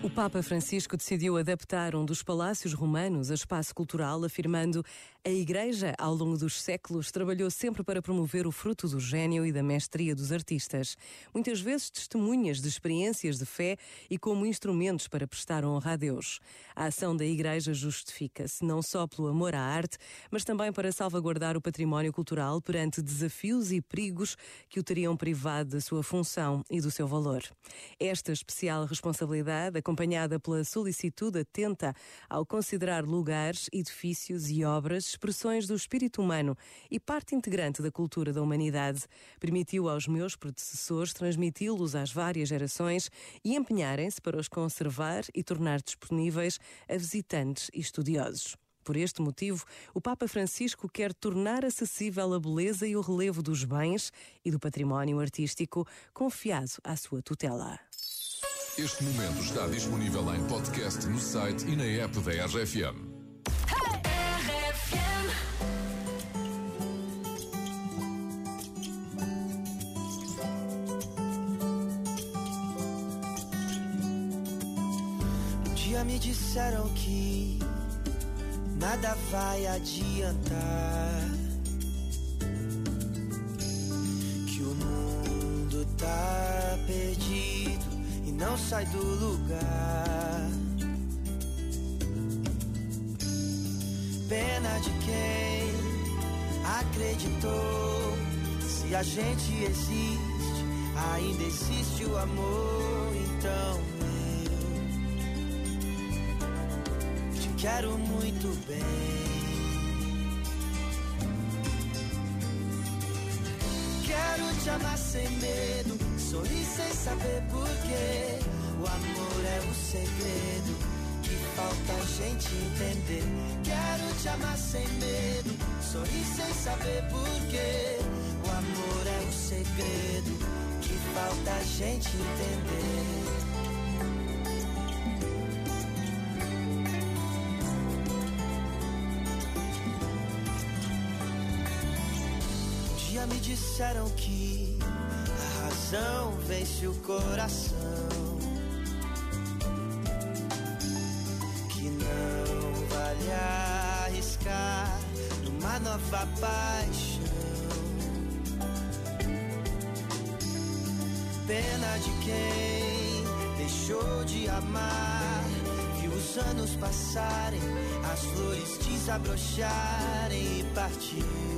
O Papa Francisco decidiu adaptar um dos palácios romanos a espaço cultural, afirmando a Igreja, ao longo dos séculos, trabalhou sempre para promover o fruto do gênio e da mestria dos artistas, muitas vezes testemunhas de experiências de fé e como instrumentos para prestar honra a Deus. A ação da Igreja justifica-se não só pelo amor à arte, mas também para salvaguardar o património cultural perante desafios e perigos que o teriam privado da sua função e do seu valor. Esta especial responsabilidade acompanhada pela solicitude atenta ao considerar lugares, edifícios e obras expressões do espírito humano e parte integrante da cultura da humanidade, permitiu aos meus predecessores transmiti-los às várias gerações e empenharem-se para os conservar e tornar disponíveis a visitantes e estudiosos. Por este motivo, o Papa Francisco quer tornar acessível a beleza e o relevo dos bens e do património artístico confiado à sua tutela. Este momento está disponível em podcast no site e na app da RFM. Um dia me disseram que nada vai adiantar. Que o mundo tá perdido não sai do lugar. Pena de quem acreditou. Se a gente existe, ainda existe o amor. Então eu te quero muito bem. Quero te amar sem medo Sorri sem saber porquê. O amor é o segredo que falta a gente entender. Quero te amar sem medo. Sorri sem saber porquê. O amor é o segredo que falta a gente entender. me disseram que razão vence o coração. Que não vale arriscar numa nova paixão. Pena de quem deixou de amar. Viu os anos passarem, as flores desabrocharem e partiu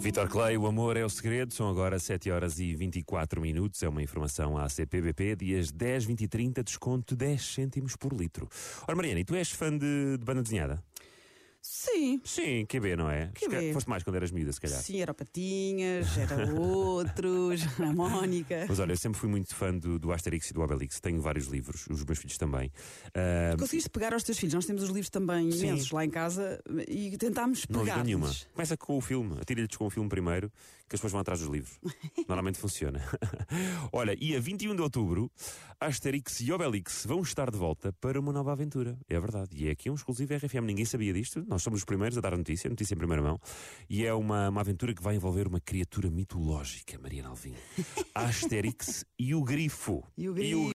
Vitor Clay, o amor é o segredo. São agora 7 horas e 24 minutos. É uma informação à CPBP. Dias 10, 20 e 30, desconto 10 cêntimos por litro. Ora, Mariana, e tu és fã de, de banda desenhada? Sim. Sim, QB, não é? QB. Foste mais quando eras miúda, se calhar. Sim, era Patinhas, era outros, a Mónica. Mas olha, eu sempre fui muito fã do, do Asterix e do Obelix. Tenho vários livros, os meus filhos também. Uh... Conseguiste pegar aos teus filhos? Nós temos os livros também Sim. imensos lá em casa e tentámos pegar. Não nenhuma. Começa com o filme, atira-lhes com o filme primeiro, que as pessoas vão atrás dos livros. Normalmente funciona. olha, e a 21 de outubro, Asterix e Obelix vão estar de volta para uma nova aventura. É verdade. E é aqui um exclusivo RFM. Ninguém sabia disto. Nós somos os primeiros a dar a notícia, a notícia em primeira mão, e é uma, uma aventura que vai envolver uma criatura mitológica, Mariana Alvim. Asterix e o Grifo. E o Grifo.